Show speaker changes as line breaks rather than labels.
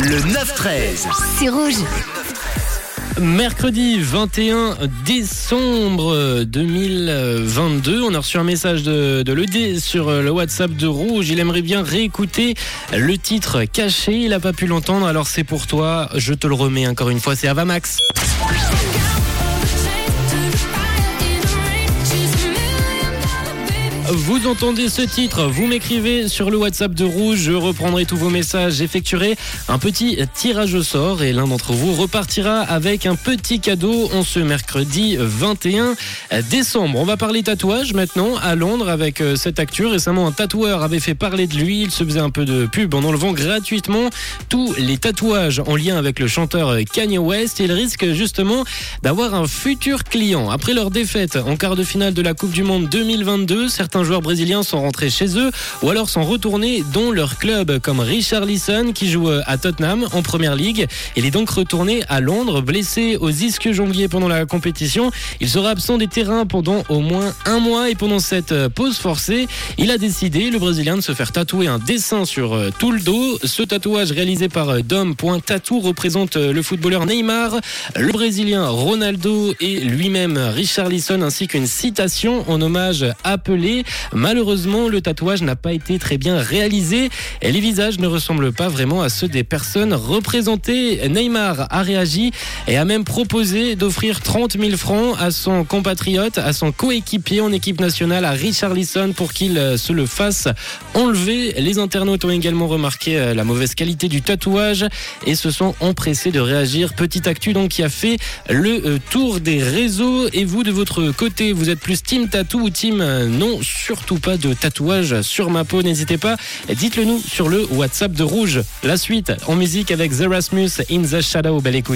Le 9-13.
C'est rouge.
Mercredi 21 décembre 2022, on a reçu un message de, de l'ED sur le WhatsApp de Rouge. Il aimerait bien réécouter le titre caché. Il n'a pas pu l'entendre, alors c'est pour toi. Je te le remets encore une fois. C'est Avamax. Vous entendez ce titre, vous m'écrivez sur le WhatsApp de Rouge, je reprendrai tous vos messages, j'effectuerai un petit tirage au sort et l'un d'entre vous repartira avec un petit cadeau en ce mercredi 21 décembre. On va parler tatouage maintenant à Londres avec euh, cette actu. Récemment, un tatoueur avait fait parler de lui, il se faisait un peu de pub en enlevant gratuitement tous les tatouages en lien avec le chanteur Kanye West. Il risque justement d'avoir un futur client. Après leur défaite en quart de finale de la Coupe du Monde 2022, certains joueurs brésiliens sont rentrés chez eux ou alors sont retournés dans leur club, comme Richard Lisson qui joue à Tottenham en première ligue. Il est donc retourné à Londres, blessé aux ischios jongliers pendant la compétition. Il sera absent des terrains pendant au moins un mois et pendant cette pause forcée, il a décidé, le Brésilien, de se faire tatouer un dessin sur tout le dos. Ce tatouage réalisé par Dom.tattoo représente le footballeur Neymar, le Brésilien Ronaldo et lui-même Richard Lisson ainsi qu'une citation en hommage appelée Malheureusement, le tatouage n'a pas été très bien réalisé et les visages ne ressemblent pas vraiment à ceux des personnes représentées. Neymar a réagi et a même proposé d'offrir 30 000 francs à son compatriote, à son coéquipier en équipe nationale, à Richard Lisson, pour qu'il se le fasse enlever. Les internautes ont également remarqué euh, la mauvaise qualité du tatouage et se sont empressés de réagir. Petite actu donc qui a fait le euh, tour des réseaux. Et vous, de votre côté, vous êtes plus team tattoo ou team euh, non surtout pas de tatouage sur ma peau. N'hésitez pas, dites-le nous sur le WhatsApp de Rouge. La suite en musique avec The Rasmus in the Shadow. Belle écoute.